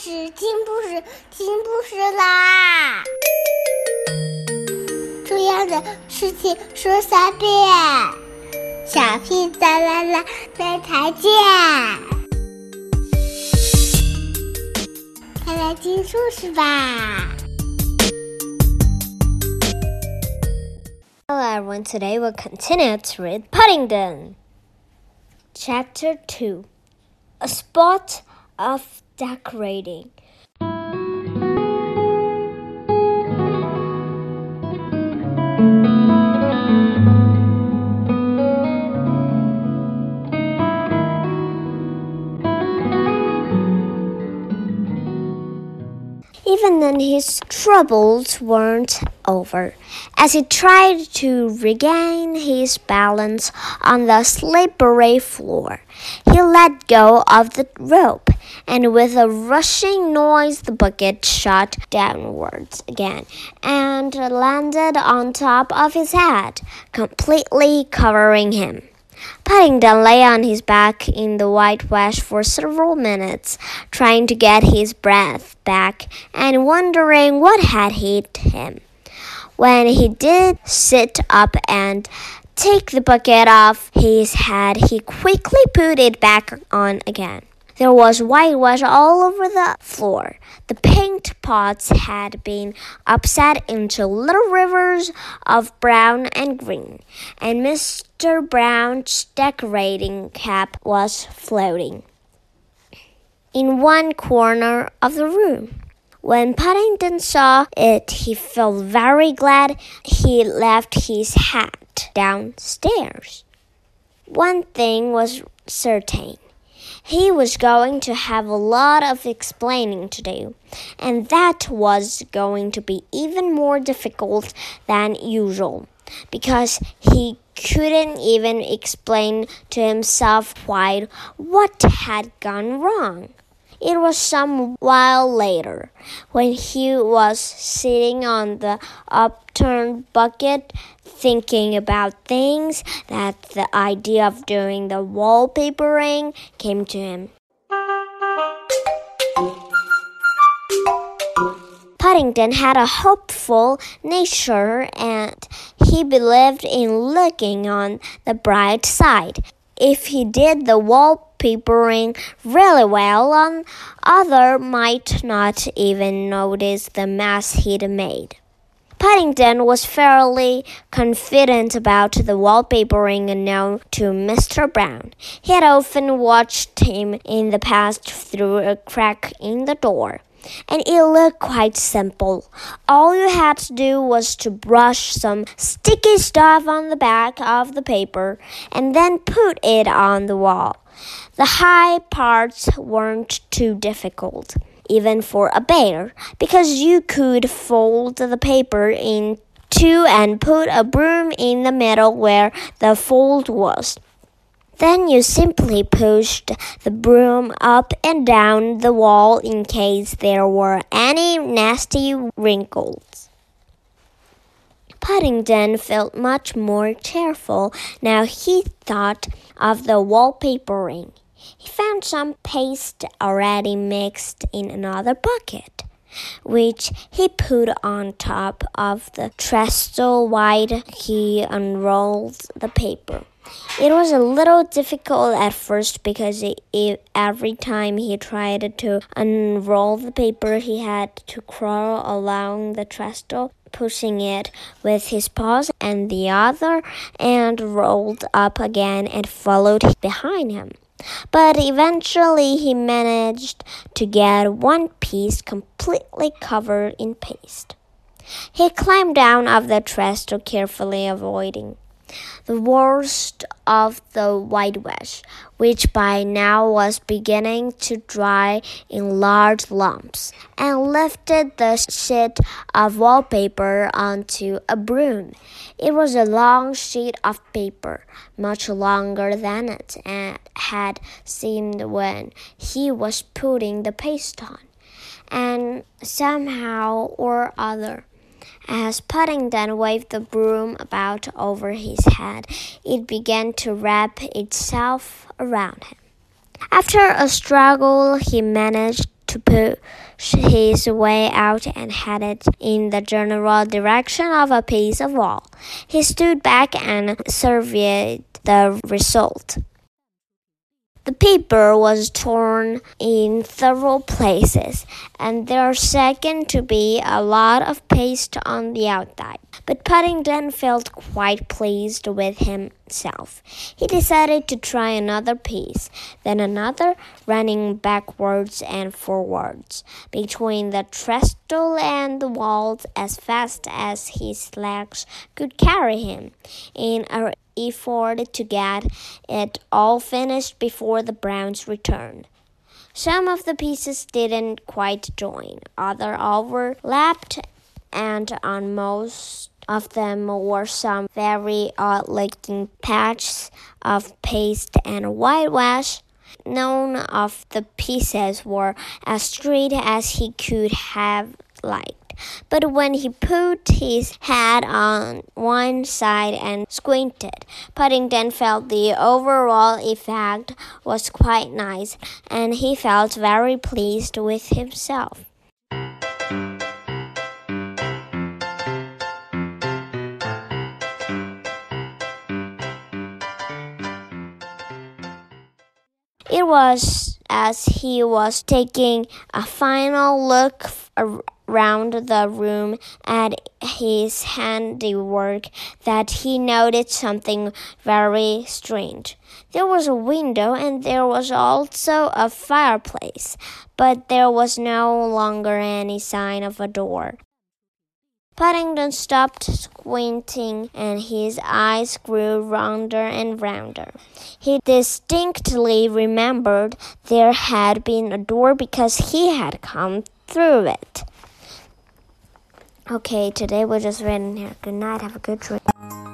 事，听故事，听故事啦！重要的事情说三遍，小屁哒啦啦，明天见！快来听故事吧！Hello everyone, today we'll continue to read Paddington. Chapter 2 A Spot of Decorating. Even then, his troubles weren't over. As he tried to regain his balance on the slippery floor, he let go of the rope, and with a rushing noise, the bucket shot downwards again and landed on top of his head, completely covering him. Paddington lay on his back in the whitewash for several minutes, trying to get his breath back and wondering what had hit him. When he did sit up and take the bucket off his head, he quickly put it back on again. There was whitewash all over the floor. The paint pots had been upset into little rivers of brown and green, and Mr. Brown's decorating cap was floating in one corner of the room. When Paddington saw it, he felt very glad he left his hat downstairs. One thing was certain he was going to have a lot of explaining to do, and that was going to be even more difficult than usual because he couldn't even explain to himself quite what had gone wrong. It was some while later, when he was sitting on the upturned bucket, thinking about things, that the idea of doing the wallpapering came to him. Paddington had a hopeful nature and he believed in looking on the bright side. If he did the wallpapering really well, and other might not even notice the mess he'd made. Paddington was fairly confident about the wallpapering known to Mr. Brown. He had often watched him in the past through a crack in the door and it looked quite simple. All you had to do was to brush some sticky stuff on the back of the paper and then put it on the wall. The high parts weren't too difficult, even for a bear, because you could fold the paper in two and put a broom in the middle where the fold was. Then you simply pushed the broom up and down the wall in case there were any nasty wrinkles. Paddington felt much more cheerful now he thought of the wallpapering. He found some paste already mixed in another bucket, which he put on top of the trestle while he unrolled the paper. It was a little difficult at first because it, it, every time he tried to unroll the paper, he had to crawl along the trestle, pushing it with his paws and the other, and rolled up again and followed behind him. But eventually he managed to get one piece completely covered in paste. He climbed down off the trestle, carefully avoiding the worst of the whitewash, which by now was beginning to dry in large lumps, and lifted the sheet of wallpaper onto a broom. It was a long sheet of paper, much longer than it had seemed when he was putting the paste on, and somehow or other as Paddington waved the broom about over his head, it began to wrap itself around him. After a struggle, he managed to push his way out and headed in the general direction of a piece of wall. He stood back and surveyed the result. The paper was torn in several places, and there seemed to be a lot of paste on the outside. But Paddington felt quite pleased with himself. He decided to try another piece, then another, running backwards and forwards between the trestle and the walls as fast as his legs could carry him, in a effort to get it all finished before the Browns returned. Some of the pieces didn't quite join, others overlapped, and on most of them were some very uh, odd looking patches of paste and whitewash. None of the pieces were as straight as he could have liked. But when he put his head on one side and squinted, Paddington felt the overall effect was quite nice, and he felt very pleased with himself. It was as he was taking a final look around the room at his handiwork that he noticed something very strange. There was a window and there was also a fireplace, but there was no longer any sign of a door. Paddington stopped squinting and his eyes grew rounder and rounder. He distinctly remembered there had been a door because he had come through it. Okay, today we're just reading here. Good night. Have a good dream.